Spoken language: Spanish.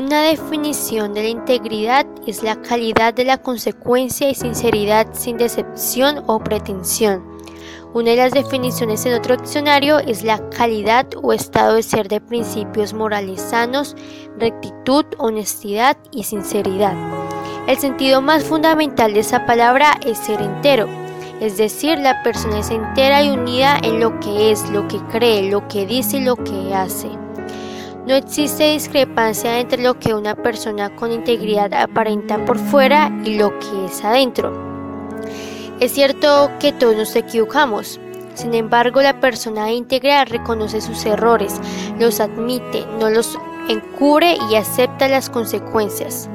definición de la integridad es la calidad de la consecuencia y sinceridad sin decepción o pretensión. Una de las definiciones en otro diccionario es la calidad o estado de ser de principios morales sanos, rectitud, honestidad y sinceridad. El sentido más fundamental de esa palabra es ser entero, es decir, la persona es entera y unida en lo que es, lo que cree, lo que dice y lo que hace. No existe discrepancia entre lo que una persona con integridad aparenta por fuera y lo que es adentro. Es cierto que todos nos equivocamos, sin embargo la persona íntegra reconoce sus errores, los admite, no los encubre y acepta las consecuencias.